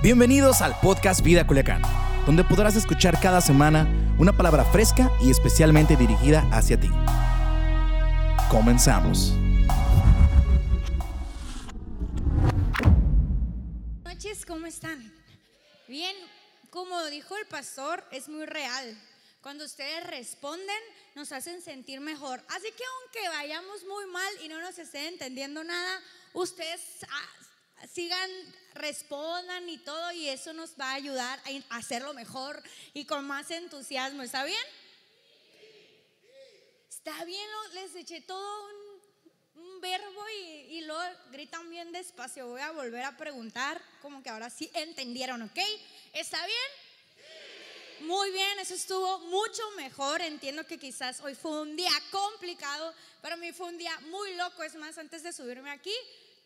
Bienvenidos al podcast Vida Culiacán, donde podrás escuchar cada semana una palabra fresca y especialmente dirigida hacia ti. Comenzamos. Buenas noches, ¿cómo están? Bien, como dijo el pastor, es muy real. Cuando ustedes responden, nos hacen sentir mejor. Así que aunque vayamos muy mal y no nos estén entendiendo nada, ustedes ah, sigan, respondan y todo, y eso nos va a ayudar a hacerlo mejor y con más entusiasmo. ¿Está bien? Está bien, les eché todo un, un verbo y, y luego gritan bien despacio. Voy a volver a preguntar, como que ahora sí entendieron, ¿ok? ¿Está bien? Muy bien, eso estuvo mucho mejor. Entiendo que quizás hoy fue un día complicado, para mí fue un día muy loco. Es más, antes de subirme aquí,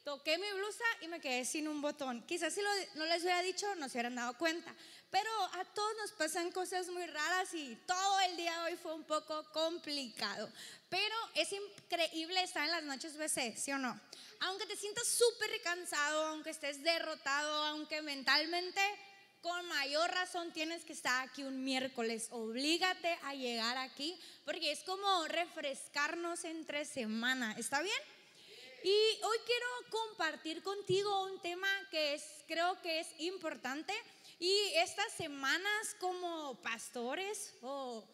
toqué mi blusa y me quedé sin un botón. Quizás si lo- no les hubiera dicho, no se hubieran dado cuenta. Pero a todos nos pasan cosas muy raras y todo el día de hoy fue un poco complicado. Pero es increíble estar en las noches BC, ¿sí o no? Aunque te sientas súper cansado, aunque estés derrotado, aunque mentalmente con mayor razón tienes que estar aquí un miércoles. Oblígate a llegar aquí porque es como refrescarnos entre semana. ¿Está bien? Y hoy quiero compartir contigo un tema que es, creo que es importante. Y estas semanas como pastores o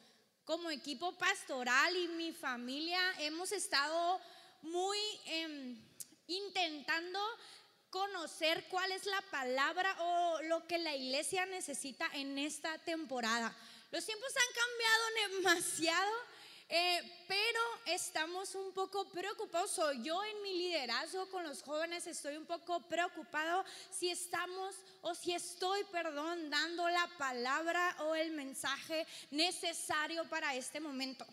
como equipo pastoral y mi familia hemos estado muy em, intentando conocer cuál es la palabra o lo que la iglesia necesita en esta temporada. Los tiempos han cambiado demasiado, eh, pero estamos un poco preocupados. O yo en mi liderazgo con los jóvenes estoy un poco preocupado si estamos o si estoy, perdón, dando la palabra o el mensaje necesario para este momento.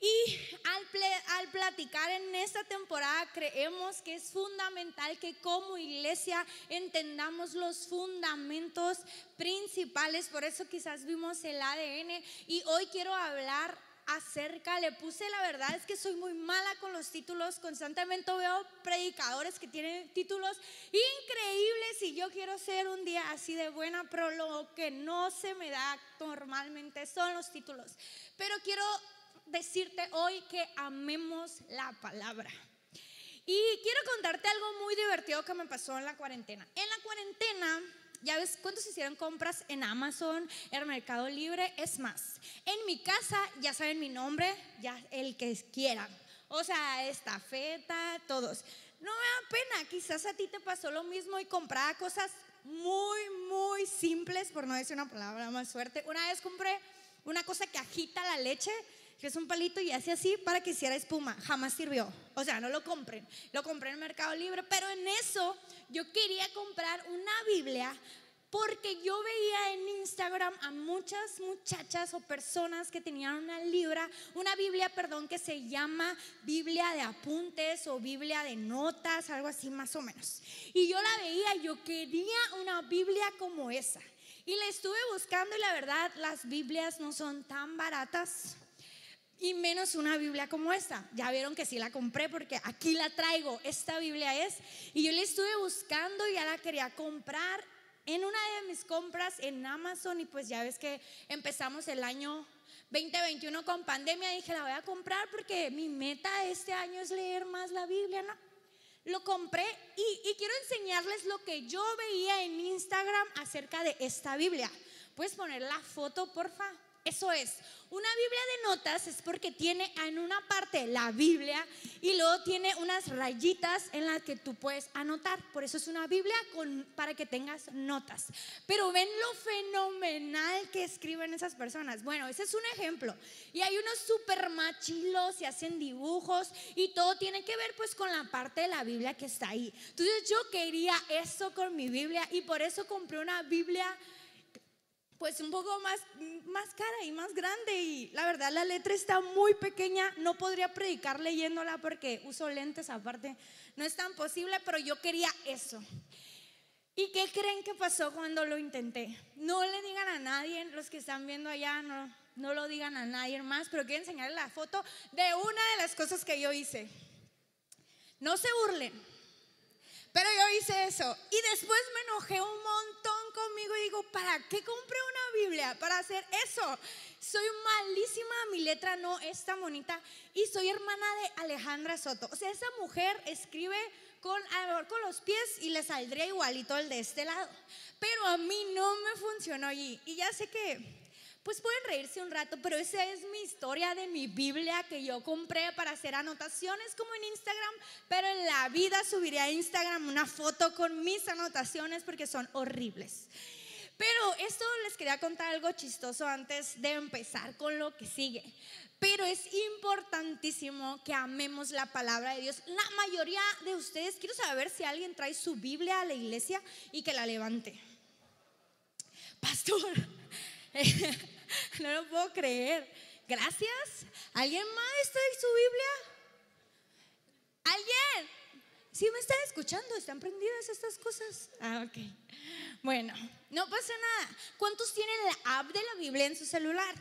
Y al, al platicar en esta temporada creemos que es fundamental que como iglesia entendamos los fundamentos principales. Por eso quizás vimos el ADN y hoy quiero hablar acerca, le puse la verdad es que soy muy mala con los títulos, constantemente veo predicadores que tienen títulos increíbles y yo quiero ser un día así de buena, pero lo que no se me da normalmente son los títulos. Pero quiero decirte hoy que amemos la palabra. Y quiero contarte algo muy divertido que me pasó en la cuarentena. En la cuarentena, ya ves cuántos hicieron compras en Amazon, en Mercado Libre, es más. En mi casa ya saben mi nombre, ya el que quieran. O sea, estafeta, todos. No me da pena, quizás a ti te pasó lo mismo y compraba cosas muy, muy simples, por no decir una palabra más fuerte. Una vez compré una cosa que agita la leche, que es un palito y hace así para que hiciera espuma. Jamás sirvió. O sea, no lo compren. Lo compré en Mercado Libre, pero en eso yo quería comprar una Biblia porque yo veía en Instagram a muchas muchachas o personas que tenían una libra, una Biblia, perdón, que se llama Biblia de apuntes o Biblia de notas, algo así más o menos. Y yo la veía, yo quería una Biblia como esa. Y la estuve buscando y la verdad, las Biblias no son tan baratas. Y menos una Biblia como esta. Ya vieron que sí la compré porque aquí la traigo. Esta Biblia es. Y yo la estuve buscando y ya la quería comprar en una de mis compras en Amazon. Y pues ya ves que empezamos el año 2021 con pandemia. Dije, la voy a comprar porque mi meta este año es leer más la Biblia, ¿no? Lo compré y, y quiero enseñarles lo que yo veía en Instagram acerca de esta Biblia. Puedes poner la foto, porfa. Eso es, una Biblia de notas es porque tiene en una parte la Biblia y luego tiene unas rayitas en las que tú puedes anotar. Por eso es una Biblia con, para que tengas notas. Pero ven lo fenomenal que escriben esas personas. Bueno, ese es un ejemplo. Y hay unos super machilos y hacen dibujos y todo tiene que ver pues con la parte de la Biblia que está ahí. Entonces yo quería eso con mi Biblia y por eso compré una Biblia pues un poco más, más cara y más grande y la verdad la letra está muy pequeña, no podría predicar leyéndola porque uso lentes aparte, no es tan posible, pero yo quería eso. ¿Y qué creen que pasó cuando lo intenté? No le digan a nadie, los que están viendo allá, no, no lo digan a nadie más, pero quiero enseñarles la foto de una de las cosas que yo hice. No se burlen, Pero yo hice eso. Y después me enojé un montón conmigo y digo, ¿para qué compré una Biblia? Para hacer eso. Soy malísima, mi letra no es tan bonita. Y soy hermana de Alejandra Soto. O sea, esa mujer escribe con, con los pies y le saldría igualito el de este lado. Pero a mí no me funcionó y, y ya sé que pues pueden reírse un rato, pero esa es mi historia de mi Biblia que yo compré para hacer anotaciones como en Instagram, pero en la vida subiré a Instagram una foto con mis anotaciones porque son horribles. Pero esto les quería contar algo chistoso antes de empezar con lo que sigue. Pero es importantísimo que amemos la palabra de Dios. La mayoría de ustedes, quiero saber si alguien trae su Biblia a la iglesia y que la levante. Pastor, no lo puedo creer. Gracias. ¿Alguien más trae su Biblia? ¿Alguien? Si me están escuchando, ¿están prendidas estas cosas? Ah, ok. Bueno, no pasa nada. ¿Cuántos tienen la app de la Biblia en su celular?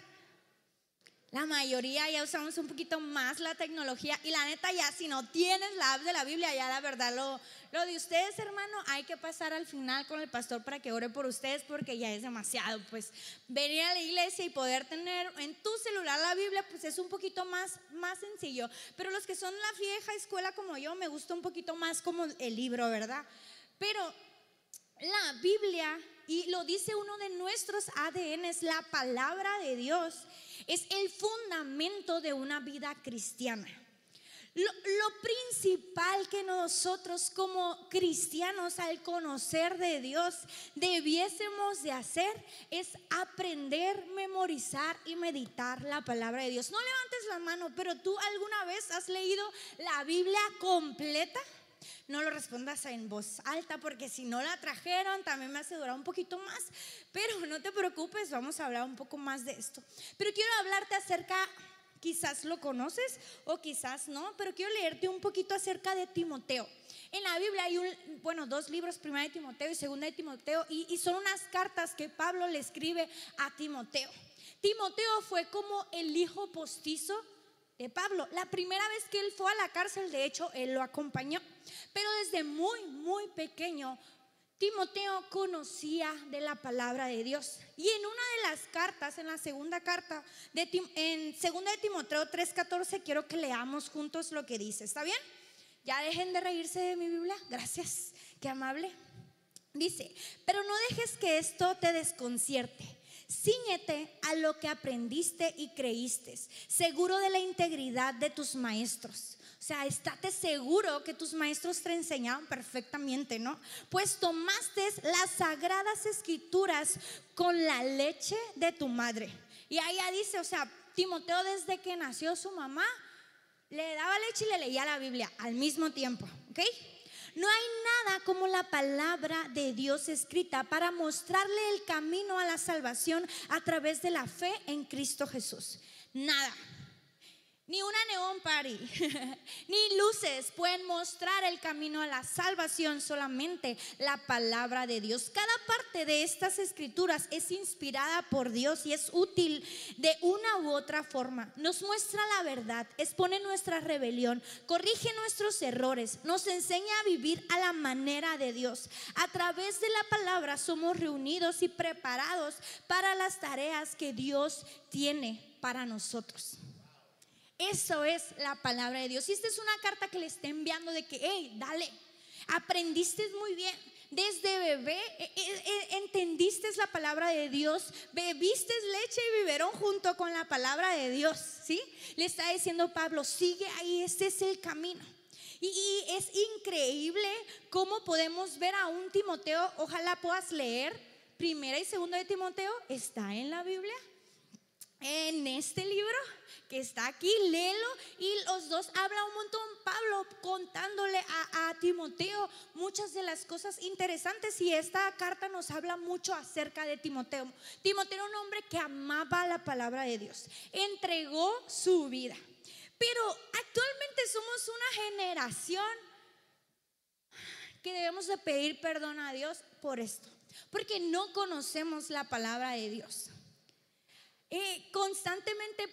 La mayoría ya usamos un poquito más la tecnología y la neta ya si no tienes la app de la Biblia, ya la verdad lo, lo de ustedes hermano, hay que pasar al final con el pastor para que ore por ustedes porque ya es demasiado. Pues venir a la iglesia y poder tener en tu celular la Biblia pues es un poquito más, más sencillo. Pero los que son la vieja escuela como yo, me gusta un poquito más como el libro, ¿verdad? Pero la Biblia, y lo dice uno de nuestros ADNs, la palabra de Dios es el fundamento de una vida cristiana. Lo, principal que nosotros como cristianos al conocer de Dios debiésemos de hacer es aprender, memorizar y meditar la palabra de Dios. No levantes la mano, pero tú alguna vez has leído la Biblia completa no lo respondas en voz alta porque si no la trajeron también me hace durar un poquito más. Pero no te preocupes, vamos a hablar un poco más de esto. Pero quiero hablarte acerca, quizás lo conoces o quizás no, pero quiero leerte un poquito acerca de Timoteo. En la Biblia hay un, bueno, dos libros, primera de Timoteo y segunda de Timoteo, y, y son unas cartas que Pablo le escribe a Timoteo. Timoteo fue como el hijo postizo de Pablo. La primera vez que él fue a la cárcel, de hecho, él lo acompañó. Pero desde muy, muy pequeño, Timoteo conocía de la palabra de Dios. Y en una de las cartas, en la segunda carta, de, en segunda de Timoteo 3:14, quiero que leamos juntos lo que dice. ¿Está bien? Ya dejen de reírse de mi Biblia. Gracias. Qué amable. Dice, pero no dejes que esto te desconcierte Cíñete a lo que aprendiste y creíste, seguro de la integridad de tus maestros. O sea, estate seguro que tus maestros te enseñaron perfectamente, ¿no? Pues tomaste las sagradas escrituras con la leche de tu madre. Y ahí ya dice, o sea, Timoteo desde que nació su mamá, le daba leche y le leía la Biblia al mismo tiempo, ¿ok? No hay nada como la palabra de Dios escrita para mostrarle el camino a la salvación a través de la fe en Cristo Jesús. Nada ni una neón party, ni luces pueden mostrar el camino a la salvación, solamente la palabra de Dios. Cada parte de estas escrituras es inspirada por Dios y es útil de una u otra forma. Nos muestra la verdad, expone nuestra rebelión, corrige nuestros errores, nos enseña a vivir a la manera de Dios. A través de la palabra somos reunidos y preparados para las tareas que Dios tiene para nosotros. Eso es la palabra de Dios. Y esta es una carta que le está enviando de que, hey, dale, aprendiste muy bien. Desde bebé e, e, e, entendiste la palabra de Dios, bebiste leche y biberón junto con la palabra de Dios, ¿sí? Le está diciendo Pablo, sigue ahí, este es el camino. Y, y es increíble cómo podemos ver a un Timoteo, ojalá puedas leer, primera y segunda de Timoteo, está en la Biblia, en este libro que está aquí, léelo. Y los dos hablan un montón, Pablo contándole a, Timoteo muchas de las cosas interesantes. Y esta carta nos habla mucho acerca de Timoteo. Timoteo era un hombre que amaba la palabra de Dios, entregó su vida. Pero actualmente somos una generación que debemos de pedir perdón a Dios por esto, porque no conocemos la palabra de Dios. Constantemente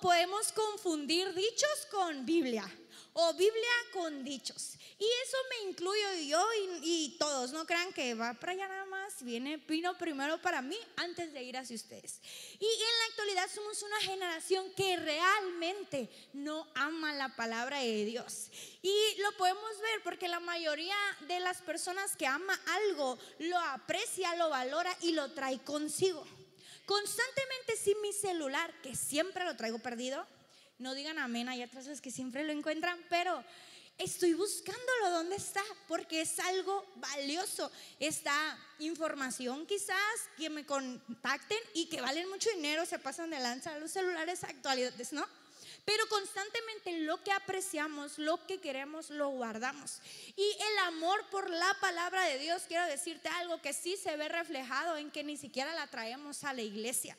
podemos confundir dichos con Biblia o Biblia con dichos. Y eso me incluyo yo y, todos, no crean que va para allá nada más, viene, vino primero para mí antes de ir hacia ustedes. Y en la actualidad somos una generación que realmente no ama la palabra de Dios. Y lo podemos ver porque la mayoría de las personas que ama algo lo aprecia, lo valora y lo trae consigo. Constantemente sin mi celular, que siempre lo traigo perdido, no digan amén, hay otras veces que siempre lo encuentran, pero estoy buscándolo dónde está, porque es algo valioso. Esta información quizás que me contacten y que valen mucho dinero, se pasan de lanza los celulares actuales, ¿no? Pero constantemente lo que apreciamos, lo que queremos, lo guardamos. Y el amor por la palabra de Dios, quiero decirte algo que sí se ve reflejado en que ni siquiera la traemos a la iglesia.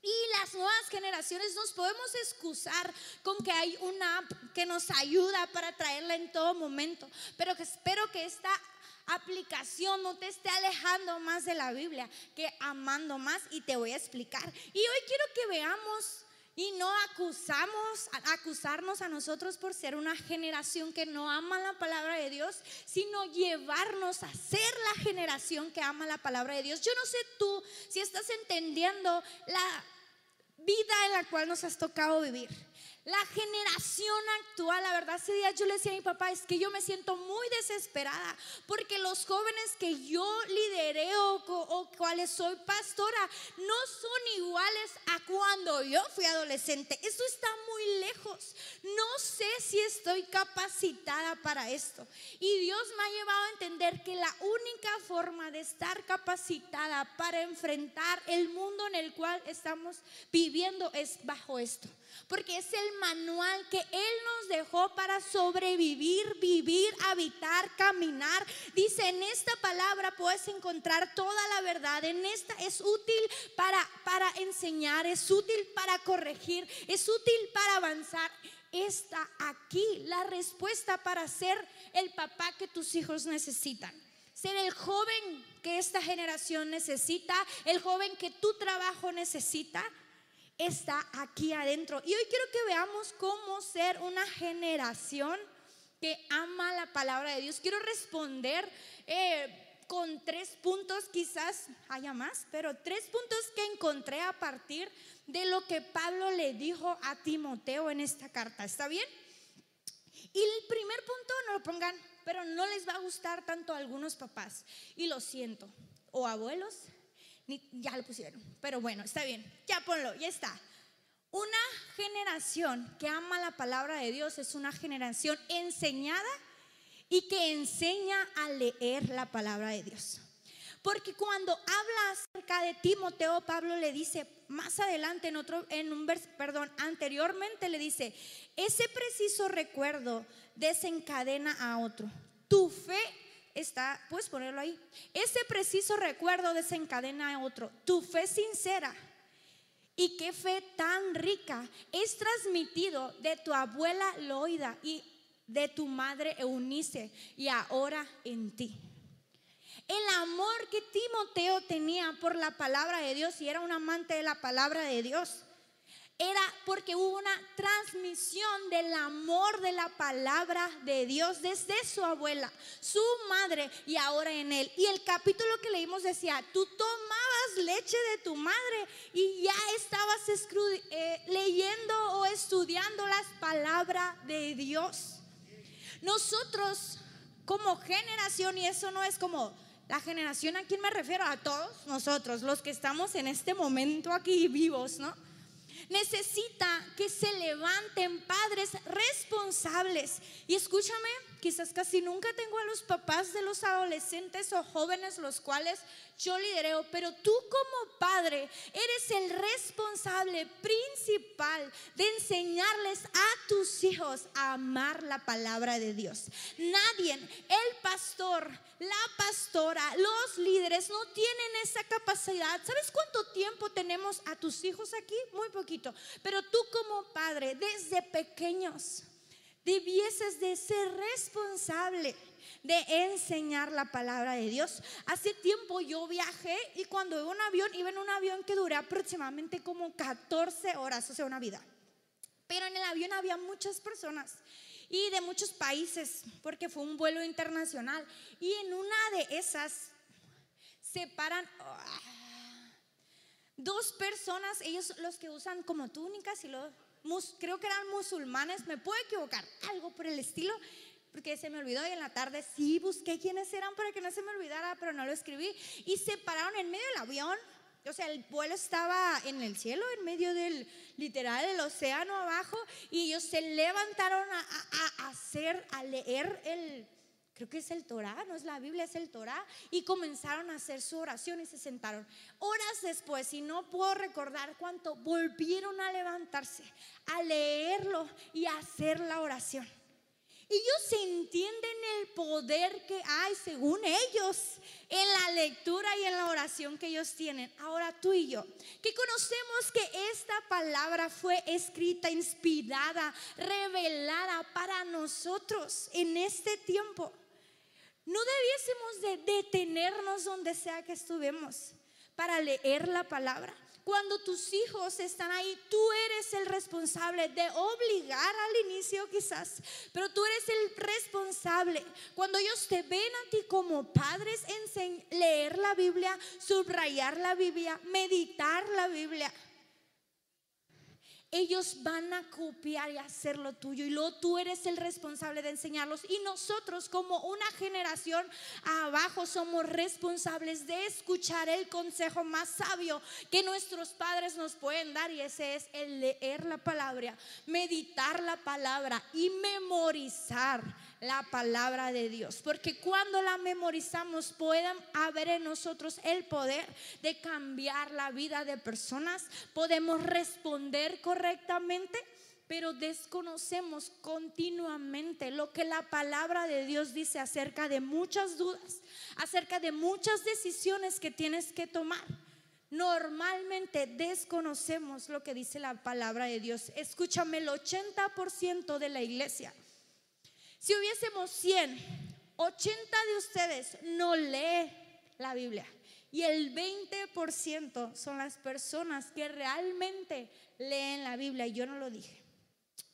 Y las nuevas generaciones nos podemos excusar con que hay una app que nos ayuda para traerla en todo momento. Pero que espero que esta aplicación no te esté alejando más de la Biblia que amando más y te voy a explicar. Y hoy quiero que veamos y no acusamos, acusarnos a nosotros por ser una generación que no ama la palabra de Dios, sino llevarnos a ser la generación que ama la palabra de Dios. Yo no sé tú si estás entendiendo la vida en la cual nos has tocado vivir. La generación actual, la verdad, ese día yo le decía a mi papá, es que yo me siento muy desesperada porque los jóvenes que yo lideré o, o cuales soy pastora no son iguales a cuando yo fui adolescente. Esto está muy lejos. No sé si estoy capacitada para esto. Y Dios me ha llevado a entender que la única forma de estar capacitada para enfrentar el mundo en el cual estamos viviendo es bajo esto porque es el manual que Él nos dejó para sobrevivir, vivir, habitar, caminar. Dice, en esta palabra puedes encontrar toda la verdad. En esta es útil para, para enseñar, es útil para corregir, es útil para avanzar. Está aquí la respuesta para ser el papá que tus hijos necesitan ser el joven que esta generación necesita, el joven que tu trabajo necesita, está aquí adentro. Y hoy quiero que veamos cómo ser una generación que ama la palabra de Dios. Quiero responder eh, con tres puntos, quizás haya más, pero tres puntos que encontré a partir de lo que Pablo le dijo a Timoteo en esta carta. ¿Está bien? Y el primer punto, no lo pongan, pero no les va a gustar tanto a algunos papás. Y lo siento. O abuelos, ya lo pusieron, pero bueno, está bien, ya ponlo, ya está. Una generación que ama la palabra de Dios es una generación enseñada y que enseña a leer la palabra de Dios. Porque cuando habla acerca de Timoteo, Pablo le dice más adelante en otro, en un vers, perdón, anteriormente le dice, ese preciso recuerdo desencadena a otro. Tu fe está, puedes ponerlo ahí. Ese preciso recuerdo desencadena otro. Tu fe sincera y qué fe tan rica es transmitido de tu abuela Loida y de tu madre Eunice y ahora en ti. El amor que Timoteo tenía por la palabra de Dios y era un amante de la palabra de Dios era porque hubo una transmisión del amor de la palabra de Dios desde su abuela, su madre y ahora en él. Y el capítulo que leímos decía, tú tomabas leche de tu madre y ya estabas eh, leyendo o estudiando las palabras de Dios. Nosotros como generación, y eso no es como la generación a quien me refiero, a todos nosotros, los que estamos en este momento aquí vivos, ¿no? Necesita que se levanten padres responsables. Y escúchame, quizás casi nunca tengo a los papás de los adolescentes o jóvenes los cuales yo lidereo, pero tú como padre eres el responsable principal de enseñarles a tus hijos a amar la palabra de Dios. Nadie, el pastor, la pastora, los líderes no tienen esa capacidad. ¿Sabes cuánto tiempo tenemos a tus hijos aquí? Muy poquito. Pero tú como padre, desde pequeños, debieses de ser responsable de enseñar la palabra de Dios. Hace tiempo yo viajé y cuando iba un avión, iba en un avión que duré aproximadamente como 14 horas, o sea, una vida. Pero en el avión había muchas personas y de muchos países, porque fue un vuelo internacional. Y en una de esas se paran ah, dos personas, ellos los que usan como túnicas y los, creo que eran musulmanes, me puedo equivocar, algo por el estilo, porque se me olvidó y en la tarde sí busqué quiénes eran para que no se me olvidara, pero no lo escribí. Y se pararon en medio del avión. O sea, el vuelo estaba en el cielo, en medio del literal, el océano abajo, y ellos se levantaron a, hacer, a leer el, creo que es el Torah, no es la Biblia, es el Torah, y comenzaron a hacer su oración y se sentaron. Horas después, y no puedo recordar cuánto, volvieron a levantarse, a leerlo y a hacer la oración. Ellos entienden el poder que hay, según ellos, en la lectura y en la oración que ellos tienen. Ahora tú y yo, que conocemos que esta palabra fue escrita, inspirada, revelada para nosotros en este tiempo. No debiésemos de detenernos donde sea que estuvimos para leer la palabra. Cuando tus hijos están ahí, tú eres el responsable de obligar al inicio quizás, pero tú eres el responsable. Cuando ellos te ven a ti como padres, leer la Biblia, subrayar la Biblia, meditar la Biblia ellos van a copiar y hacer lo tuyo y luego tú eres el responsable de enseñarlos y nosotros como una generación abajo somos responsables de escuchar el consejo más sabio que nuestros padres nos pueden dar y ese es el leer la palabra, meditar la palabra y memorizar la palabra de Dios. Porque cuando la memorizamos pueden haber en nosotros el poder de cambiar la vida de personas. Podemos responder correctamente pero desconocemos continuamente lo que la palabra de Dios dice acerca de muchas dudas, acerca de muchas decisiones que tienes que tomar. Normalmente desconocemos lo que dice la palabra de Dios. Escúchame, el 80% de la iglesia si hubiésemos 100, 80 de ustedes no lee la Biblia. Y el 20% son las personas que realmente leen la Biblia. Y yo no lo dije.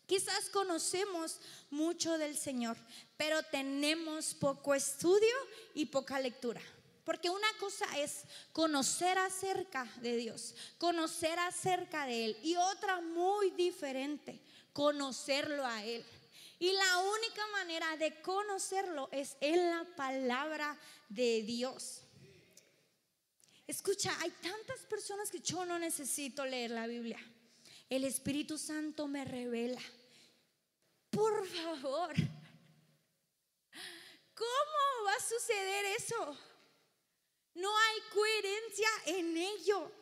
Quizás conocemos mucho del Señor, pero tenemos poco estudio y poca lectura. Porque una cosa es conocer acerca de Dios, conocer acerca de Él. Y otra muy diferente, conocerlo a Él. Y la única manera de conocerlo es en la palabra de Dios. Escucha, hay tantas personas que yo no necesito leer la Biblia. El Espíritu Santo me revela. Por favor, ¿cómo va a suceder eso? No hay coherencia en ello.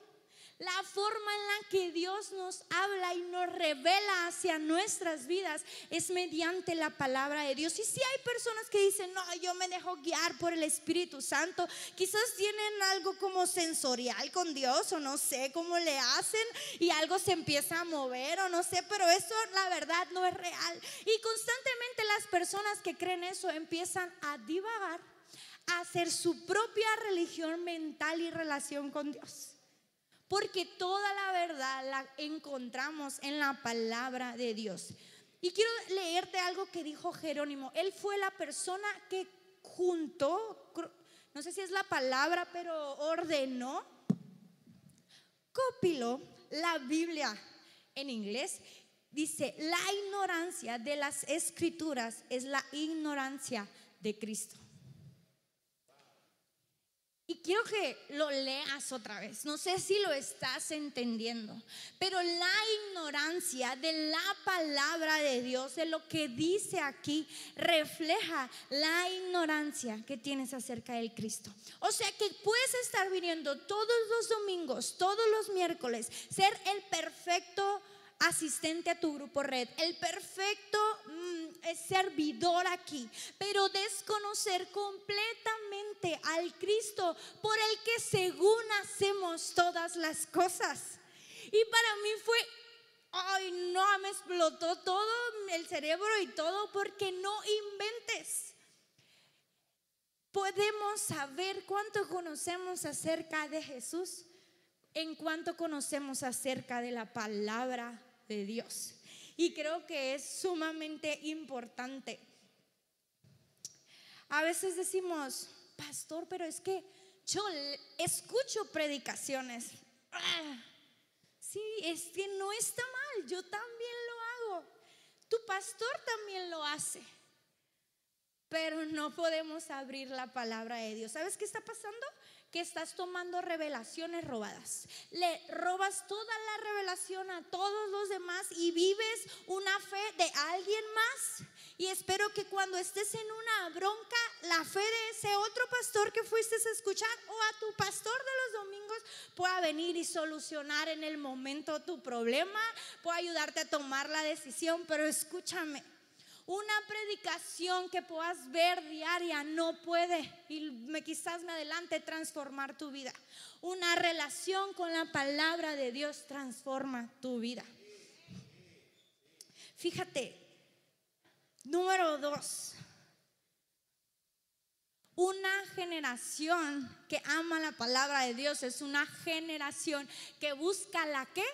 La forma en la que Dios nos habla y nos revela hacia nuestras vidas es mediante la palabra de Dios. Y si hay personas que dicen, no, yo me dejo guiar por el Espíritu Santo, quizás tienen algo como sensorial con Dios o no sé cómo le hacen y algo se empieza a mover o no sé, pero eso la verdad no es real. Y constantemente las personas que creen eso empiezan a divagar, a hacer su propia religión mental y relación con Dios porque toda la verdad la encontramos en la palabra de Dios. Y quiero leerte algo que dijo Jerónimo. Él fue la persona que juntó, no sé si es la palabra, pero ordenó, copiló la Biblia en inglés. Dice, la ignorancia de las escrituras es la ignorancia de Cristo. Y quiero que lo leas otra vez. No sé si lo estás entendiendo. Pero la ignorancia de la palabra de Dios, de lo que dice aquí, refleja la ignorancia que tienes acerca del Cristo. O sea que puedes estar viniendo todos los domingos, todos los miércoles, ser el perfecto asistente a tu grupo red, el perfecto mm, servidor aquí, pero desconocer completamente al Cristo por el que según hacemos todas las cosas. Y para mí fue, ay no, me explotó todo el cerebro y todo porque no inventes. Podemos saber cuánto conocemos acerca de Jesús en cuanto conocemos acerca de la palabra de Dios. Y creo que es sumamente importante. A veces decimos, pastor, pero es que yo escucho predicaciones. Ah, sí, es que no está mal, yo también lo hago. Tu pastor también lo hace. Pero no podemos abrir la palabra de Dios. ¿Sabes qué está pasando? Que estás tomando revelaciones robadas. Le robas toda la revelación a todos los demás y vives una fe de alguien más. Y espero que cuando estés en una bronca, la fe de ese otro pastor que fuiste a escuchar o a tu pastor de los domingos pueda venir y solucionar en el momento tu problema, pueda ayudarte a tomar la decisión. Pero escúchame, una predicación que puedas ver diaria no puede, y me, quizás me adelante, transformar tu vida. Una relación con la palabra de Dios transforma tu vida. Fíjate, número dos, una generación que ama la palabra de Dios es una generación que busca la que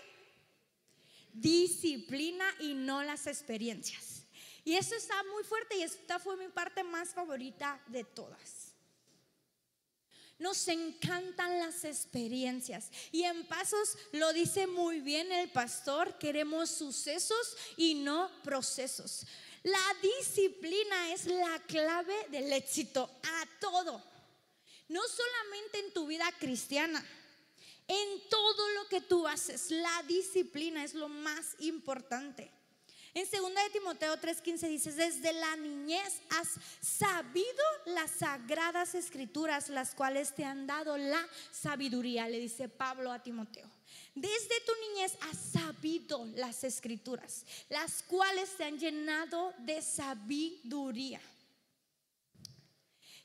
disciplina y no las experiencias. Y eso está muy fuerte y esta fue mi parte más favorita de todas. Nos encantan las experiencias. Y en pasos lo dice muy bien el pastor, queremos sucesos y no procesos. La disciplina es la clave del éxito a todo. No solamente en tu vida cristiana, en todo lo que tú haces, la disciplina es lo más importante. En 2 de Timoteo 3:15 dice, desde la niñez has sabido las sagradas escrituras, las cuales te han dado la sabiduría, le dice Pablo a Timoteo. Desde tu niñez has sabido las escrituras, las cuales te han llenado de sabiduría.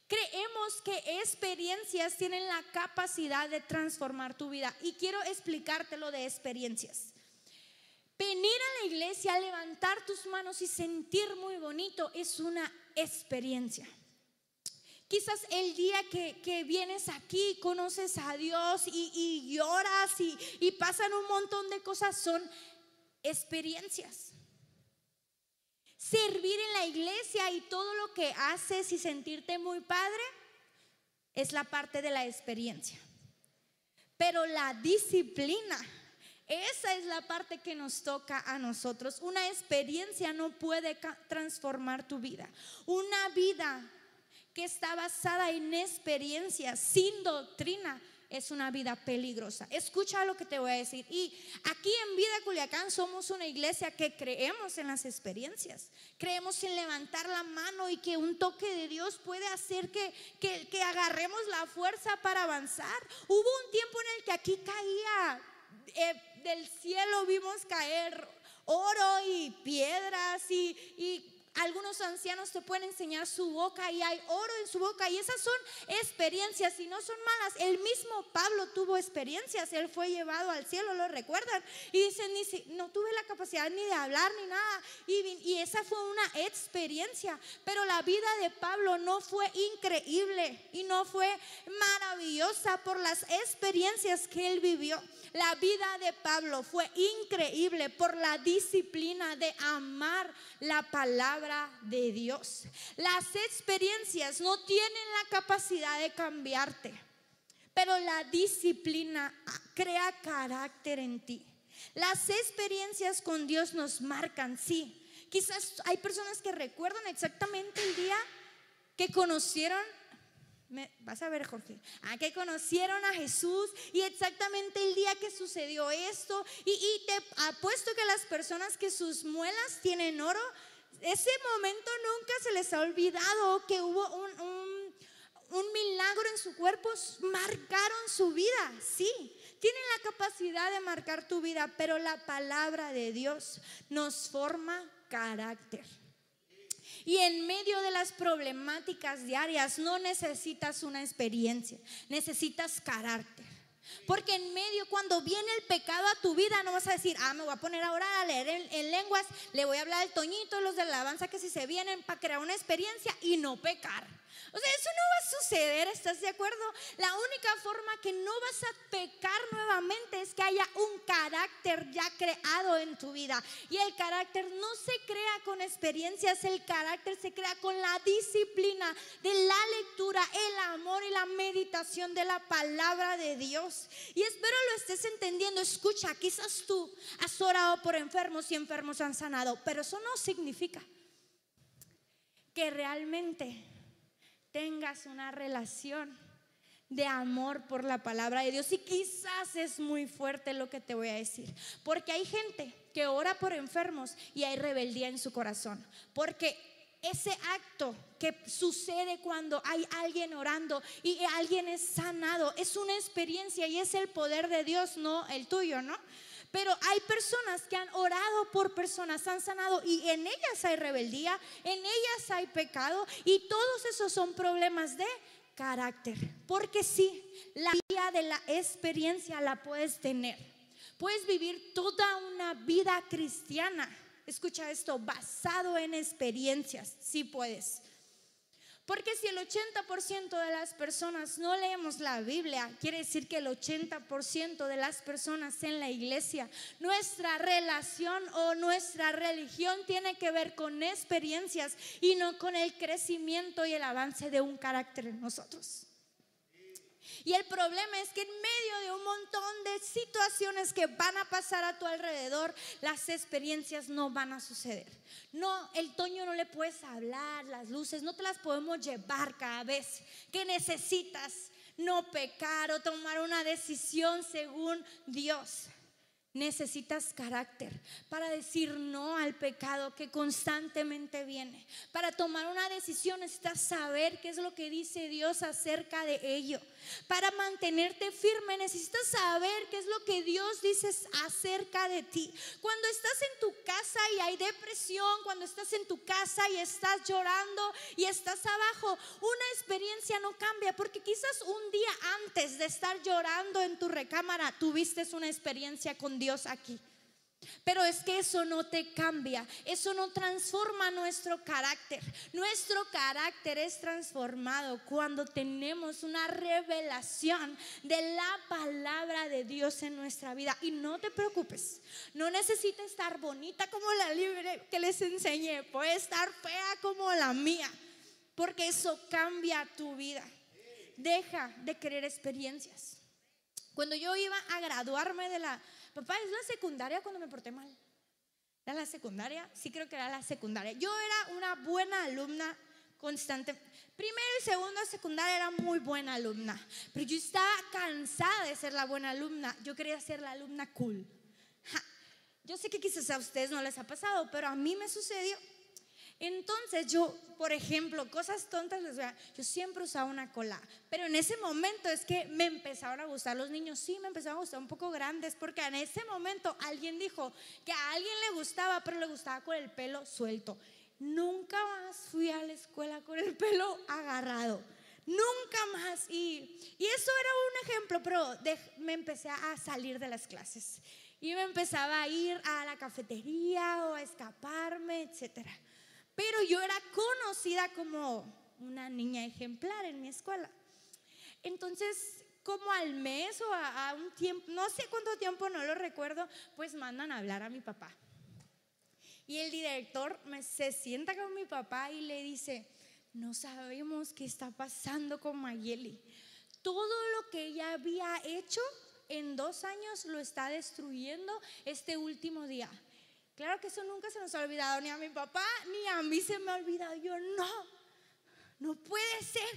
Creemos que experiencias tienen la capacidad de transformar tu vida y quiero explicarte lo de experiencias. Venir a la iglesia, levantar tus manos y sentir muy bonito es una experiencia. Quizás el día que, vienes aquí, conoces a Dios y, lloras y, y pasan un montón de cosas, son experiencias. Servir en la iglesia y todo lo que haces y sentirte muy padre es la parte de la experiencia. Pero la disciplina esa es la parte que nos toca a nosotros. Una experiencia no puede transformar tu vida. Una vida que está basada en experiencias, sin doctrina, es una vida peligrosa. Escucha lo que te voy a decir. Y aquí en Vida Culiacán somos una iglesia que creemos en las experiencias. Creemos en levantar la mano y que un toque de Dios puede hacer que, que, que agarremos la fuerza para avanzar. Hubo un tiempo en el que aquí caía eh, del cielo vimos caer oro y piedras y, y algunos ancianos te pueden enseñar su boca y hay oro en su boca y esas son experiencias y no son malas. El mismo Pablo tuvo experiencias, él fue llevado al cielo, lo recuerdan. Y dicen, ni no tuve la capacidad ni de hablar ni nada. Y, y esa fue una experiencia. Pero la vida de Pablo no fue increíble y no fue maravillosa por las experiencias que él vivió. La vida de Pablo fue increíble por la disciplina de amar la palabra de Dios. Las experiencias no tienen la capacidad de cambiarte, pero la disciplina crea carácter en ti. Las experiencias con Dios nos marcan, sí. Quizás hay personas que recuerdan exactamente el día que conocieron vas a ver, Jorge, a que conocieron a Jesús y exactamente el día que sucedió esto. Y, te apuesto que las personas que sus muelas tienen oro, ese momento nunca se les ha olvidado que hubo un, un milagro en su cuerpo, marcaron su vida, sí. Tienen la capacidad de marcar tu vida, pero la palabra de Dios nos forma carácter. Y en medio de las problemáticas diarias no necesitas una experiencia, necesitas carácter. Porque en medio, cuando viene el pecado a tu vida, no vas a decir, ah, me voy a poner ahora a leer en, lenguas, le voy a hablar al Toñito, los de la alabanza que si se vienen para crear una experiencia y no pecar. O sea, eso no va a suceder, ¿estás de acuerdo? La única forma que no vas a pecar nuevamente es que haya un carácter ya creado en tu vida. Y el carácter no se crea con experiencias, el carácter se crea con la disciplina de la lectura, el amor y la meditación de la palabra de Dios. Y espero lo estés entendiendo. Escucha, quizás tú has orado por enfermos y enfermos han sanado, pero eso no significa que realmente tengas una relación de amor por la palabra de Dios. Y quizás es muy fuerte lo que te voy a decir. Porque hay gente que ora por enfermos y hay rebeldía en su corazón. Porque ese acto que sucede cuando hay alguien orando y alguien es sanado es una experiencia y es el poder de Dios, no el tuyo, ¿no? Pero hay personas que han orado por personas, han sanado y en ellas hay rebeldía, en ellas hay pecado y todos esos son problemas de carácter. Porque sí, la vida de la experiencia la puedes tener. Puedes vivir toda una vida cristiana. Escucha esto, basado en experiencias, sí puedes. Porque si el 80% de las personas no leemos la Biblia, quiere decir que el 80% de las personas en la iglesia, nuestra relación o nuestra religión tiene que ver con experiencias y no con el crecimiento y el avance de un carácter en nosotros. Y el problema es que en medio de un montón de situaciones que van a pasar a tu alrededor, las experiencias no van a suceder. No, el Toño no le puedes hablar, las luces no te las podemos llevar cada vez que necesitas no pecar o tomar una decisión según Dios. Necesitas carácter para decir no al pecado que constantemente viene. Para tomar una decisión necesitas saber qué es lo que dice Dios acerca de ello. Para mantenerte firme necesitas saber qué es lo que Dios dice acerca de ti. Cuando estás en tu casa y hay depresión, cuando estás en tu casa y estás llorando y estás abajo, una experiencia no cambia porque quizás un día antes de estar llorando en tu recámara tuviste una experiencia con Dios aquí. Pero es que eso no te cambia, eso no transforma nuestro carácter. Nuestro carácter es transformado cuando tenemos una revelación de la palabra de Dios en nuestra vida. Y no te preocupes, no necesita estar bonita como la libre que les enseñé, puede estar fea como la mía, porque eso cambia tu vida. Deja de querer experiencias. Cuando yo iba a graduarme de la Papá, ¿es la secundaria cuando me porté mal? ¿Era la secundaria? Sí, creo que era la secundaria. Yo era una buena alumna constante. Primero y segundo secundaria era muy buena alumna, pero yo estaba cansada de ser la buena alumna. Yo quería ser la alumna cool. Yo sé que quizás a ustedes no les ha pasado, pero a mí me sucedió. Entonces yo, por ejemplo, cosas tontas les voy a, yo siempre usaba una cola, pero en ese momento es que me empezaron a gustar los niños, sí, me empezaron a gustar un poco grandes, porque en ese momento alguien dijo que a alguien le gustaba, pero le gustaba con el pelo suelto. Nunca más fui a la escuela con el pelo agarrado. Nunca más. Y, y eso era un ejemplo, pero me empecé a salir de las clases. Y me empezaba a ir a la cafetería o a escaparme, etcétera. Pero yo era conocida como una niña ejemplar en mi escuela. Entonces, como al mes o a, un tiempo, no sé cuánto tiempo, no lo recuerdo, pues mandan a hablar a mi papá. Y el director me, se sienta con mi papá y le dice, no sabemos qué está pasando con Mayeli. Todo lo que ella había hecho en dos años lo está destruyendo este último día. Claro que eso nunca se nos ha olvidado, ni a mi papá, ni a mí se me ha olvidado. Yo no, no puede ser.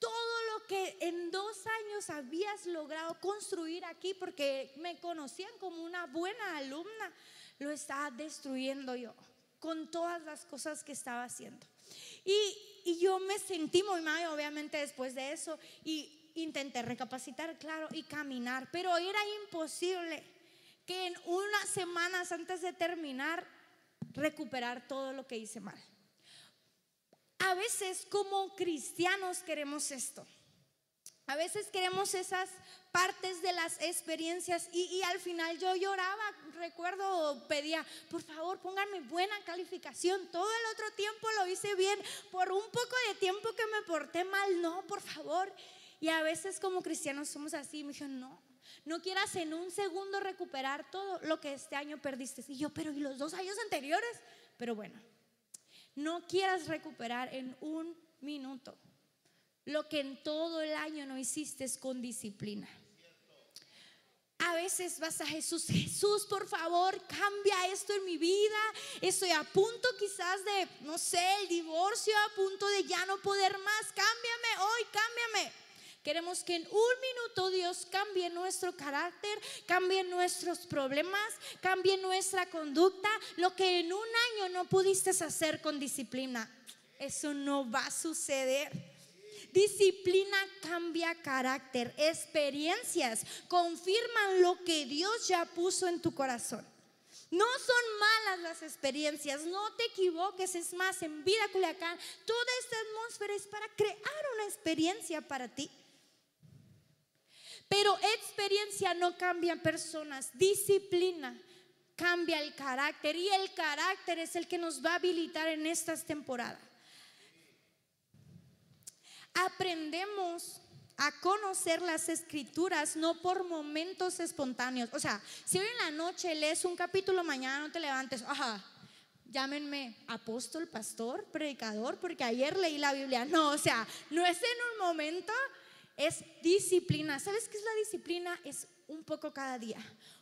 Todo lo que en dos años habías logrado construir aquí, porque me conocían como una buena alumna, lo estaba destruyendo yo con todas las cosas que estaba haciendo. Y, y yo me sentí muy mal, obviamente, después de eso, y intenté recapacitar, claro, y caminar, pero era imposible que en unas semanas antes de terminar recuperar todo lo que hice mal. A veces como cristianos queremos esto. A veces queremos esas partes de las experiencias y, al final yo lloraba, recuerdo, pedía, por favor pónganme buena calificación, todo el otro tiempo lo hice bien, por un poco de tiempo que me porté mal, no, por favor. Y a veces como cristianos somos así, me dijo, no, no quieras en un segundo recuperar todo lo que este año perdiste. Y yo, pero ¿y los dos años anteriores? Pero bueno, no quieras recuperar en un minuto lo que en todo el año no hiciste con disciplina. A veces vas a Jesús, Jesús, por favor, cambia esto en mi vida. Estoy a punto quizás de, no sé, el divorcio, a punto de ya no poder más. Cámbiame hoy, cámbiame. Queremos que en un minuto Dios cambie nuestro carácter, cambie nuestros problemas, cambie nuestra conducta, lo que en un año no pudiste hacer con disciplina. Eso no va a suceder. Disciplina cambia carácter. Experiencias confirman lo que Dios ya puso en tu corazón. No son malas las experiencias, no te equivoques. Es más, en Vida Culiacán, toda esta atmósfera es para crear una experiencia para ti. Pero experiencia no cambia personas, disciplina cambia el carácter y el carácter es el que nos va a habilitar en estas temporadas aprendemos a conocer las escrituras no por momentos espontáneos. O sea, si hoy en la noche lees un capítulo, mañana no te levantes, ajá, llámenme apóstol, pastor, predicador, porque ayer leí la Biblia. No, o sea, no es en un momento, es disciplina. ¿Sabes qué es la disciplina? Es un poco cada día,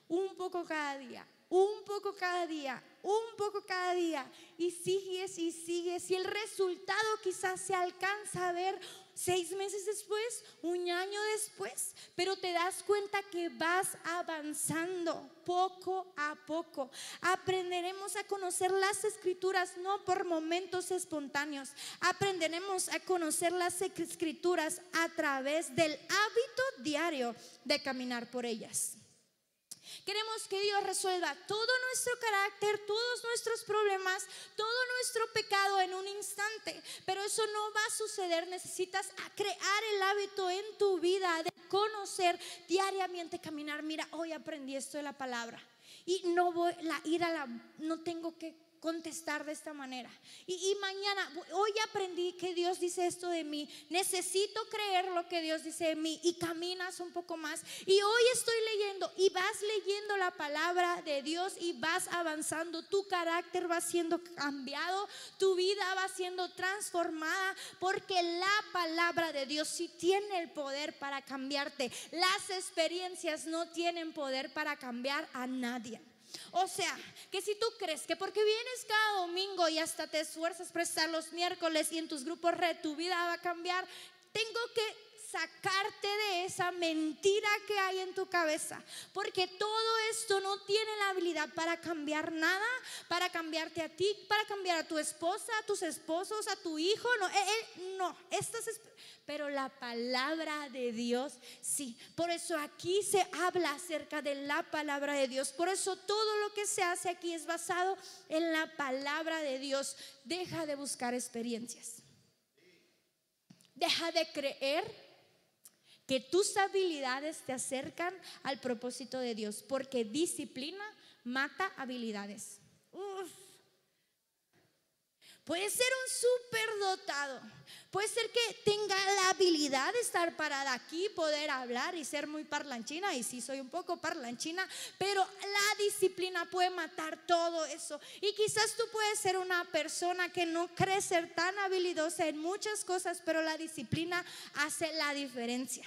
un poco cada día, un poco cada día, un poco cada día. Y sigues y sigues. Y el resultado quizás se alcanza a ver seis meses después, un año después, pero te das cuenta que vas avanzando poco a poco. Aprenderemos a conocer las escrituras no por momentos espontáneos, aprenderemos a conocer las escrituras a través del hábito diario de caminar por ellas. Queremos que Dios resuelva todo nuestro carácter, todos nuestros problemas, todo nuestro pecado en un instante. Pero eso no va a suceder. Necesitas crear el hábito en tu vida de conocer diariamente, caminar. Mira, hoy aprendí esto de la palabra. Y no voy a ir a la, no tengo que contestar de esta manera. Y, mañana, hoy aprendí que Dios dice esto de mí. Necesito creer lo que Dios dice de mí y caminas un poco más. Y hoy estoy leyendo y vas leyendo la palabra de Dios y vas avanzando. Tu carácter va siendo cambiado, tu vida va siendo transformada porque la palabra de Dios sí tiene el poder para cambiarte. Las experiencias no tienen poder para cambiar a nadie. O sea, que si tú crees que porque vienes cada domingo y hasta te esfuerzas por estar los miércoles y en tus grupos red tu vida va a cambiar, tengo que sacarte de esa mentira que hay en tu cabeza. Porque todo esto no tiene la habilidad para cambiar nada, para cambiarte a ti, para cambiar a tu esposa, a tus esposos, a tu hijo. No, eh, eh, no, estas pero la palabra de Dios sí. Por eso aquí se habla acerca de la palabra de Dios. Por eso todo lo que se hace aquí es basado en la palabra de Dios. Deja de buscar experiencias. Deja de creer que tus habilidades te acercan al propósito de Dios, porque disciplina mata habilidades. Puede ser un dotado Puede ser que tenga la habilidad de estar parada aquí, poder hablar y ser muy parlanchina. Y sí, soy un poco parlanchina, pero la disciplina puede matar todo eso. Y quizás tú puedes ser una persona que no cree ser tan habilidosa en muchas cosas, pero la disciplina hace la diferencia.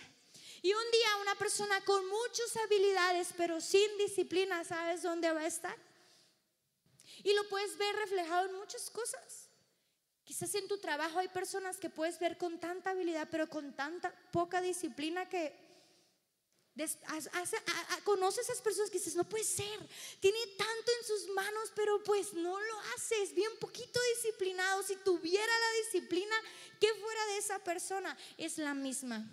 Y un día una persona con muchas habilidades, pero sin disciplina, ¿sabes dónde va a estar? Y lo puedes ver reflejado en muchas cosas. Quizás en tu trabajo hay personas que puedes ver con tanta habilidad, pero con tanta poca disciplina que conoces a esas personas que dices, no puede ser, tiene tanto en sus manos, pero pues no lo hace, es bien poquito disciplinado. Si tuviera la disciplina que fuera de esa persona, es la misma.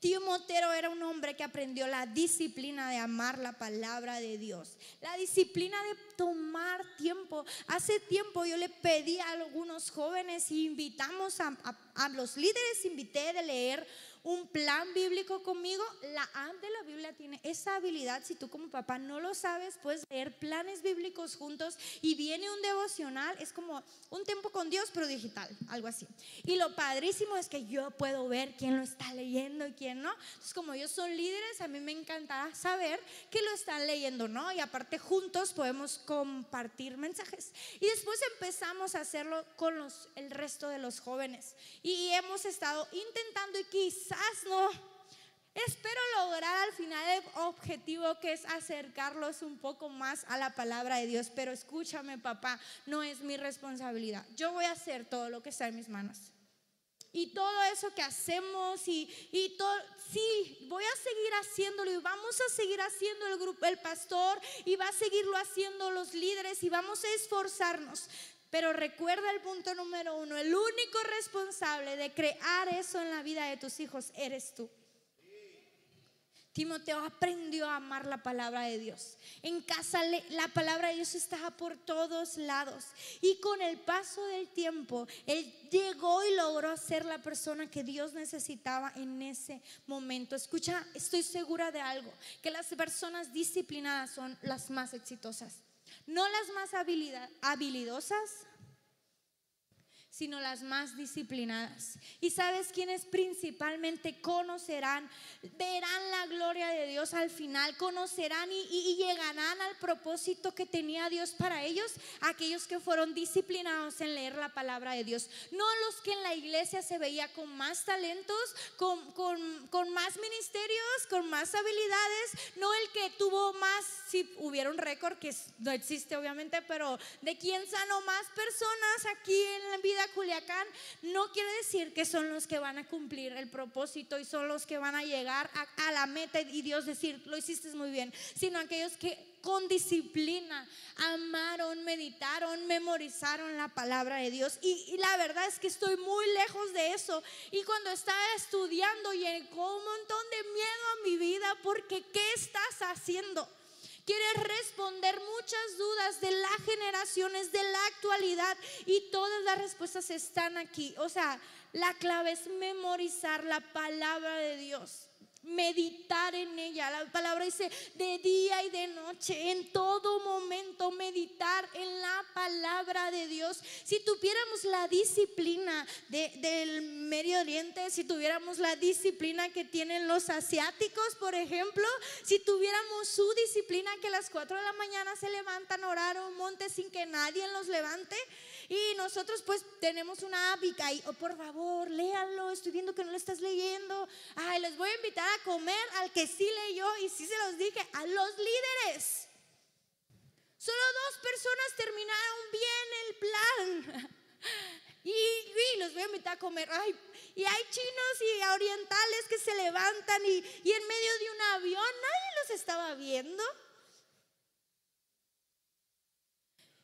Tío Montero era un hombre que aprendió la disciplina de amar la palabra de Dios, la disciplina de tomar tiempo. Hace tiempo yo le pedí a algunos jóvenes y invitamos a, a los líderes invité de leer un plan bíblico conmigo, la app de la Biblia tiene esa habilidad. Si tú como papá no lo sabes, puedes leer planes bíblicos juntos y viene un devocional. Es como un tiempo con Dios, pero digital, algo así. Y lo padrísimo es que yo puedo ver quién lo está leyendo y quién no. Entonces, como ellos son líderes, a mí me encanta saber que lo están leyendo, ¿no? Y aparte, juntos podemos compartir mensajes. Y después empezamos a hacerlo con los, el resto de los jóvenes. Y hemos estado intentando y quizás no. Espero lograr al final el objetivo que es acercarlos un poco más a la palabra de Dios. Pero escúchame, papá, no es mi responsabilidad. Yo voy a hacer todo lo que está en mis manos. Y todo eso que hacemos y, y todo, sí, voy a seguir haciéndolo y vamos a seguir haciendo el grupo, el pastor y va a seguirlo haciendo los líderes y vamos a esforzarnos. Pero recuerda el punto número uno, el único responsable de crear eso en la vida de tus hijos eres tú. Timoteo aprendió a amar la palabra de Dios. En casa la palabra de Dios estaba por todos lados. Y con el paso del tiempo, él llegó y logró ser la persona que Dios necesitaba en ese momento. Escucha, estoy segura de algo, que las personas disciplinadas son las más exitosas no las más habilidosas, sino las más disciplinadas. Y sabes quiénes principalmente conocerán, verán la gloria de Dios al final, conocerán y, llegarán al propósito que tenía Dios para ellos, aquellos que fueron disciplinados en leer la palabra de Dios. No los que en la iglesia se veía con más talentos, con, con más ministerios, con más habilidades, no el que tuvo más, si hubiera un récord que no existe obviamente, pero de quién sanó más personas aquí en la vida Culiacán, no quiere decir que son los que van a cumplir el propósito y son los que van a llegar a, la meta y Dios decir, lo hiciste muy bien, sino aquellos que con disciplina amaron, meditaron, memorizaron la palabra de Dios. Y, la verdad es que estoy muy lejos de eso. Y cuando estaba estudiando llegó un montón de miedo a mi vida porque ¿qué estás haciendo? Quieres responder muchas dudas de las generaciones, de la actualidad y todas las respuestas están aquí. O sea, la clave es memorizar la palabra de Dios meditar en ella. La palabra dice de día y de noche, en todo momento meditar en la palabra de Dios. Si tuviéramos la disciplina del Medio Oriente, si tuviéramos la disciplina que tienen los asiáticos, por ejemplo, si tuviéramos su disciplina que a las 4 de la mañana se levantan a orar un monte sin que nadie los levante, y nosotros pues tenemos una app y, oh, por favor, léalo, estoy viendo que no lo estás leyendo. Ay, les voy a invitar a comer al que sí leyó y sí se los dije, a los líderes. Solo dos personas terminaron bien el plan. Y, y, los voy a invitar a comer. Ay, y hay chinos y orientales que se levantan y, y en medio de un avión nadie los estaba viendo.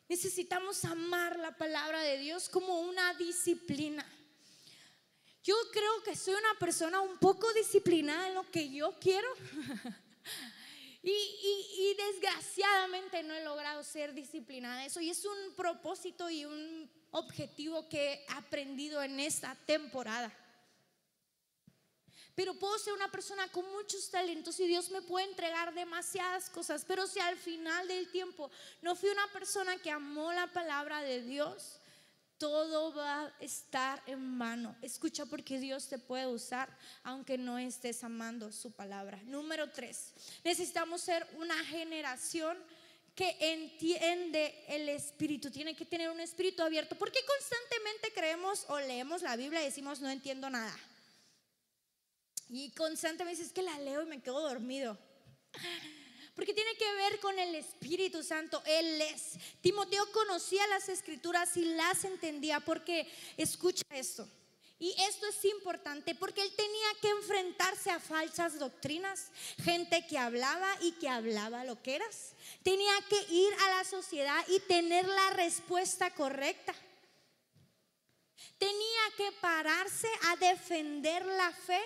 Necesitamos amar la palabra de Dios como una disciplina. Yo creo que soy una persona un poco disciplinada en lo que yo quiero. y, desgraciadamente no he logrado ser disciplinada. Eso y es un propósito y un objetivo que he aprendido en esta temporada. Pero puedo ser una persona con muchos talentos y Dios me puede entregar demasiadas cosas. Pero si al final del tiempo no fui una persona que amó la palabra de Dios, todo va a estar en vano. Escucha porque Dios te puede usar aunque no estés amando su palabra. Número tres, necesitamos ser una generación que entiende el espíritu, tiene que tener un espíritu abierto. porque constantemente creemos o leemos la Biblia y decimos no entiendo nada? Y constantemente es que la leo y me quedo dormido. Porque tiene que ver con el Espíritu Santo. Él es. Timoteo conocía las escrituras y las entendía porque, escucha esto. Y esto es importante porque él tenía que enfrentarse a falsas doctrinas, gente que hablaba y que hablaba lo que eras. Tenía que ir a la sociedad y tener la respuesta correcta. Tenía que pararse a defender la fe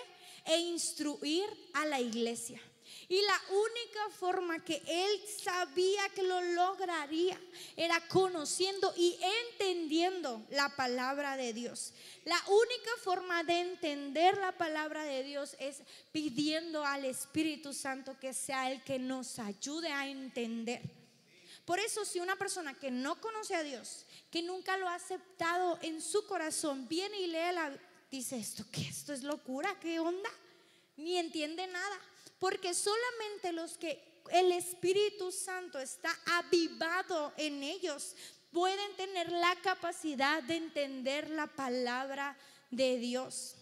e instruir a la iglesia. Y la única forma que él sabía que lo lograría era conociendo y entendiendo la palabra de Dios. La única forma de entender la palabra de Dios es pidiendo al Espíritu Santo que sea el que nos ayude a entender. Por eso si una persona que no conoce a Dios, que nunca lo ha aceptado en su corazón, viene y lee la dice esto, ¿qué? Esto es locura, ¿qué onda? Ni entiende nada. Porque solamente los que el Espíritu Santo está avivado en ellos pueden tener la capacidad de entender la palabra de Dios.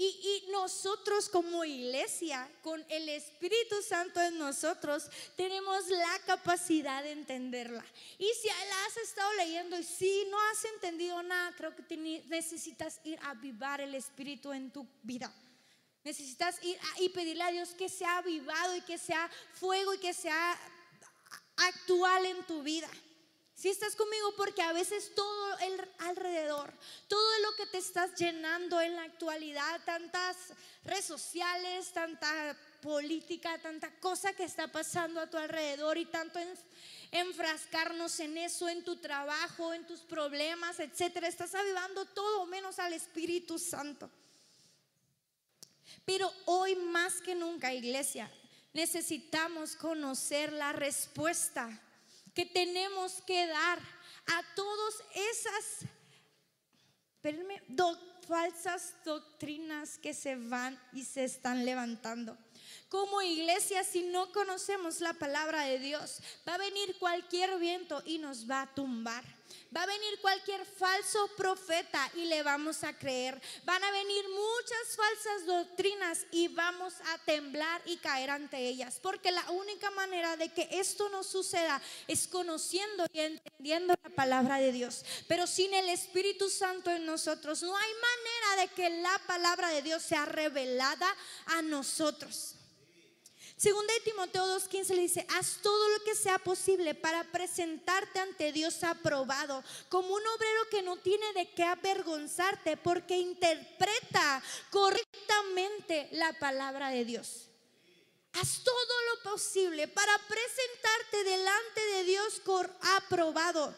Y, nosotros como iglesia, con el Espíritu Santo en nosotros, tenemos la capacidad de entenderla. Y si la has estado leyendo y si no has entendido nada, creo que necesitas ir a avivar el Espíritu en tu vida. Necesitas ir y pedirle a Dios que sea avivado y que sea fuego y que sea actual en tu vida. Si estás conmigo, porque a veces todo el alrededor, todo lo que te estás llenando en la actualidad, tantas redes sociales, tanta política, tanta cosa que está pasando a tu alrededor y tanto enfrascarnos en eso, en tu trabajo, en tus problemas, etcétera, estás avivando todo menos al Espíritu Santo. Pero hoy más que nunca, iglesia, necesitamos conocer la respuesta que tenemos que dar a todas esas falsas doctrinas que se van y se están levantando. Como iglesia, si no conocemos la palabra de Dios, va a venir cualquier viento y nos va a tumbar. Va a venir cualquier falso profeta y le vamos a creer. Van a venir muchas falsas doctrinas y vamos a temblar y caer ante ellas. Porque la única manera de que esto no suceda es conociendo y entendiendo la palabra de Dios. Pero sin el Espíritu Santo en nosotros no hay manera de que la palabra de Dios sea revelada a nosotros. Segunda de Timoteo 2.15 le dice, haz todo lo que sea posible para presentarte ante Dios aprobado, como un obrero que no tiene de qué avergonzarte, porque interpreta correctamente la palabra de Dios. Haz todo lo posible para presentarte delante de Dios aprobado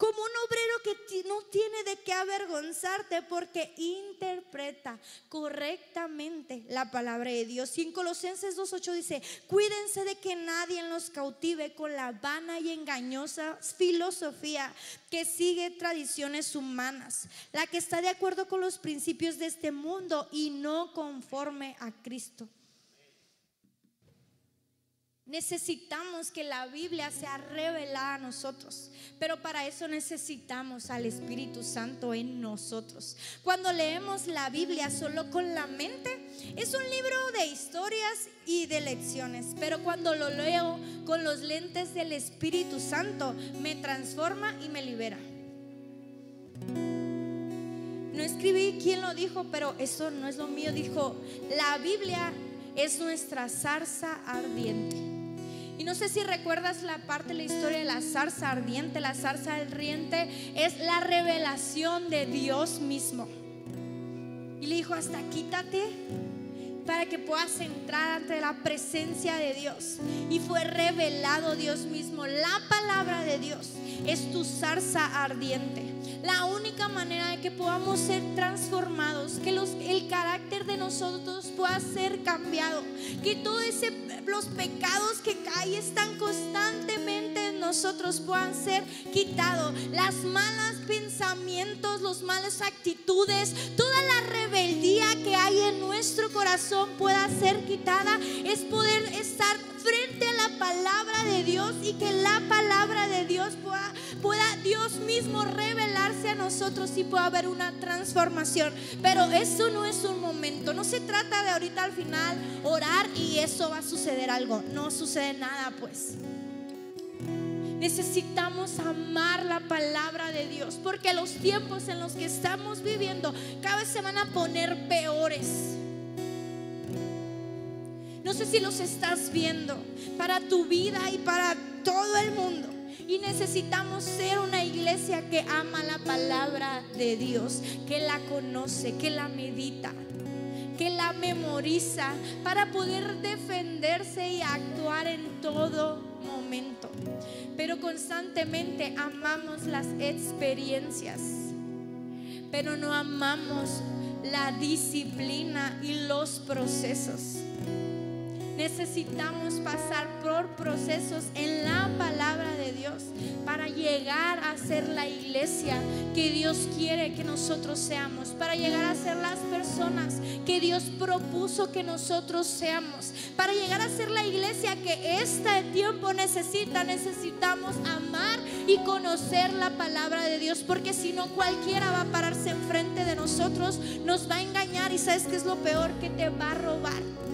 como un obrero que no tiene de qué avergonzarte porque interpreta correctamente la palabra de Dios. Y en Colosenses 2.8 dice, cuídense de que nadie los cautive con la vana y engañosa filosofía que sigue tradiciones humanas, la que está de acuerdo con los principios de este mundo y no conforme a Cristo. Necesitamos que la Biblia sea revelada a nosotros, pero para eso necesitamos al Espíritu Santo en nosotros. Cuando leemos la Biblia solo con la mente, es un libro de historias y de lecciones, pero cuando lo leo con los lentes del Espíritu Santo, me transforma y me libera. No escribí quién lo dijo, pero eso no es lo mío. Dijo, la Biblia es nuestra zarza ardiente. Y no sé si recuerdas la parte de la historia de la zarza ardiente. La zarza ardiente es la revelación de Dios mismo. Y le dijo, hasta quítate para que puedas entrar ante la presencia de Dios. Y fue revelado Dios mismo. La palabra de Dios es tu zarza ardiente. La única manera de que podamos ser transformados, que el carácter de nosotros pueda ser cambiado, que todos los pecados que caen están constantemente en nosotros puedan ser quitados, las malas pensamientos, los malas actitudes, toda la rebeldía que hay en nuestro corazón pueda ser quitada, es poder estar frente a palabra de Dios y que la palabra de Dios pueda, Dios mismo revelarse a nosotros y pueda haber una transformación. Pero eso no es un momento, no se trata de ahorita al final orar y eso va a suceder algo. No sucede nada pues. Necesitamos amar la palabra de Dios porque los tiempos en los que estamos viviendo cada vez se van a poner peores. No sé si los estás viendo para tu vida y para todo el mundo. Y necesitamos ser una iglesia que ama la palabra de Dios, que la conoce, que la medita, que la memoriza para poder defenderse y actuar en todo momento. Pero constantemente amamos las experiencias, pero no amamos la disciplina y los procesos. Necesitamos pasar por procesos en la palabra de Dios para llegar a ser la iglesia que Dios quiere que nosotros seamos, para llegar a ser las personas que Dios propuso que nosotros seamos, para llegar a ser la iglesia que este tiempo necesita. Necesitamos amar y conocer la palabra de Dios, porque si no cualquiera va a pararse enfrente de nosotros, nos va a engañar y sabes que es lo peor que te va a robar.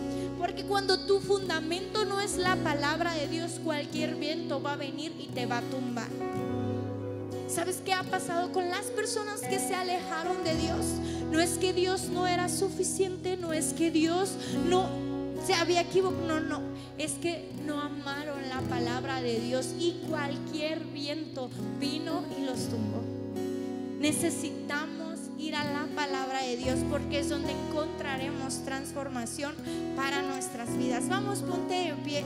Porque cuando tu fundamento no es la palabra de Dios, cualquier viento va a venir y te va a tumbar. ¿Sabes qué ha pasado con las personas que se alejaron de Dios? No es que Dios no era suficiente, no es que Dios no se había equivocado, no, no, es que no amaron la palabra de Dios y cualquier viento vino y los tumbó. Necesitamos ir a la palabra de Dios porque es donde encontraremos transformación para nuestras vidas. Vamos, ponte de pie.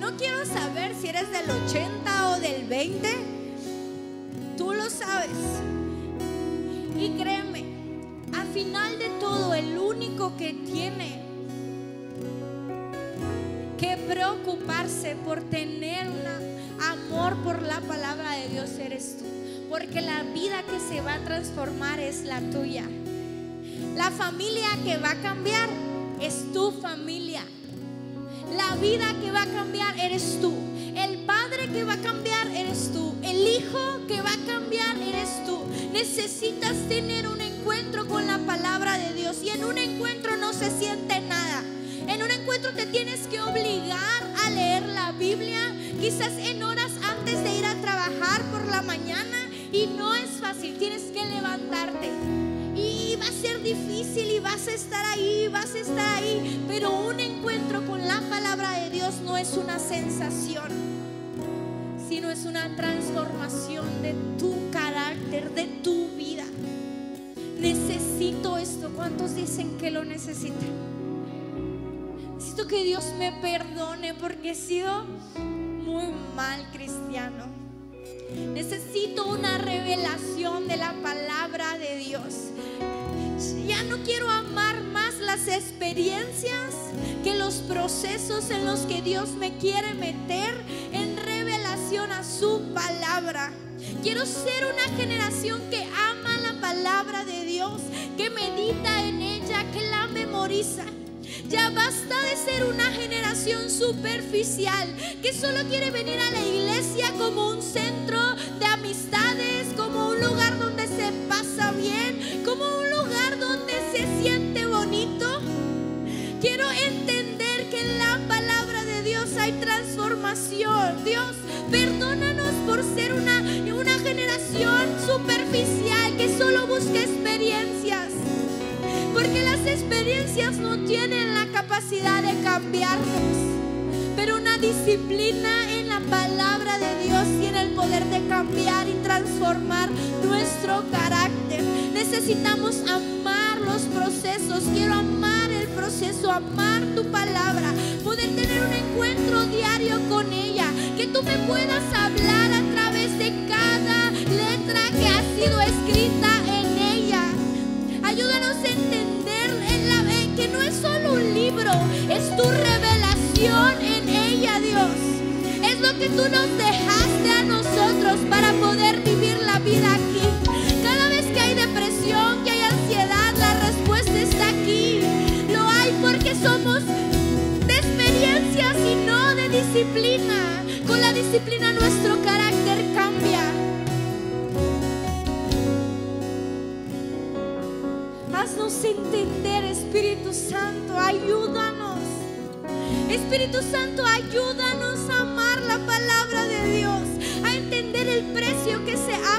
No quiero saber si eres del 80 o del 20. Tú lo sabes. Y créeme, al final de todo, el único que tiene que preocuparse por tener una amor por la palabra de Dios eres tú. Porque la vida que se va a transformar es la tuya. La familia que va a cambiar es tu familia. La vida que va a cambiar eres tú. El padre que va a cambiar eres tú. El hijo que va a cambiar eres tú. Necesitas tener un encuentro con la palabra de Dios. Y en un encuentro no se siente nada. En un encuentro te tienes que obligar a leer la Biblia, quizás en horas antes de ir a trabajar por la mañana y no es fácil, tienes que levantarte. Y va a ser difícil y vas a estar ahí, vas a estar ahí, pero un encuentro con la palabra de Dios no es una sensación, sino es una transformación de tu carácter, de tu vida. Necesito esto. ¿Cuántos dicen que lo necesitan? Necesito que Dios me perdone porque he sido muy mal cristiano. Necesito una revelación de la palabra de Dios. Ya no quiero amar más las experiencias que los procesos en los que Dios me quiere meter en revelación a su palabra. Quiero ser una generación que ama la palabra de Dios, que medita en ella, que la memoriza ya basta de ser una generación superficial que solo quiere venir a la iglesia como un centro de amistades, como un lugar donde se pasa bien, como un lugar donde se siente bonito. Quiero entender que en la palabra de Dios hay transformación. Dios, perdónanos por ser una, una generación superficial que solo busca experiencias. Porque las experiencias no tienen la capacidad de cambiarnos. Pero una disciplina en la palabra de Dios tiene el poder de cambiar y transformar nuestro carácter. Necesitamos amar los procesos. Quiero amar el proceso, amar tu palabra, poder tener un encuentro diario con ella. Que tú me puedas hablar en ella, Dios. Es lo que tú nos dejaste a nosotros para poder vivir la vida aquí. Cada vez que hay depresión, que hay ansiedad, la respuesta está aquí. Lo hay porque somos de experiencias y no de disciplina. Con la disciplina nuestro carácter cambia. Haznos entender, Espíritu Santo, ayúdanos. Espíritu Santo, ayúdanos a amar la palabra de Dios, a entender el precio que se ha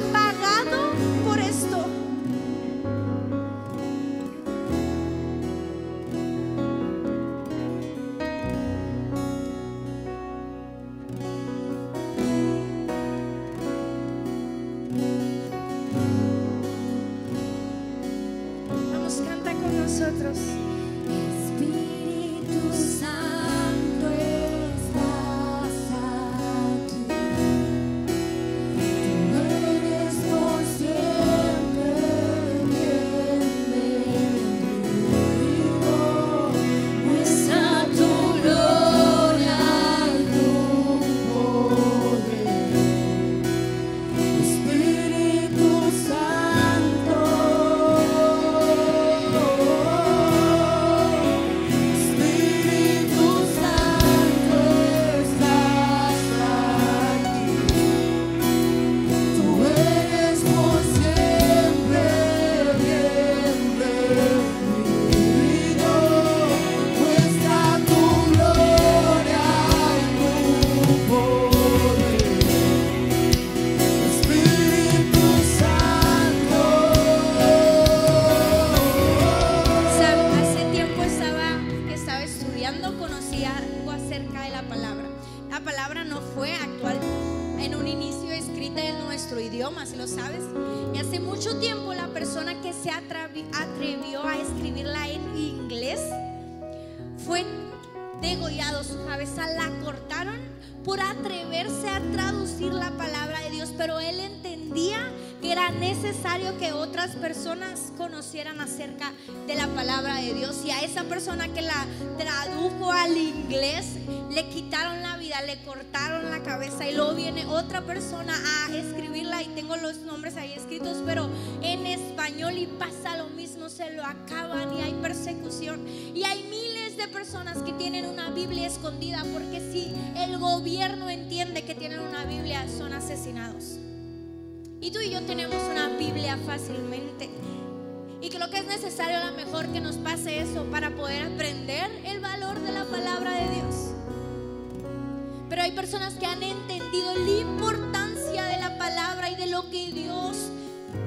que han entendido la importancia de la palabra y de lo que Dios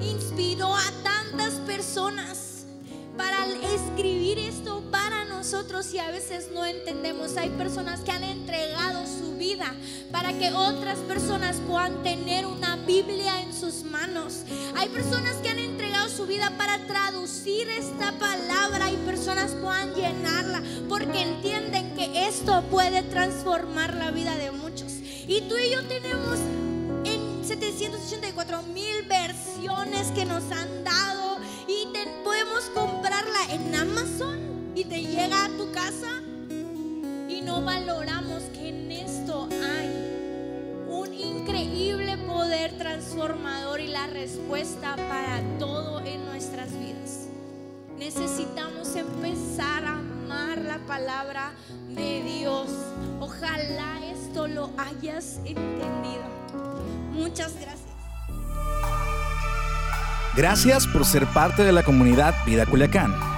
inspiró a tantas personas para escribir esto nosotros y a veces no entendemos. Hay personas que han entregado su vida para que otras personas puedan tener una Biblia en sus manos. Hay personas que han entregado su vida para traducir esta palabra y personas puedan llenarla porque entienden que esto puede transformar la vida de muchos. Y tú y yo tenemos en 784 mil versiones que nos han dado y te- podemos comprarla en Amazon y te llega a tu casa y no valoramos que en esto hay un increíble poder transformador y la respuesta para todo en nuestras vidas. Necesitamos empezar a amar la palabra de Dios. Ojalá esto lo hayas entendido. Muchas gracias. Gracias por ser parte de la comunidad Vida Culiacán.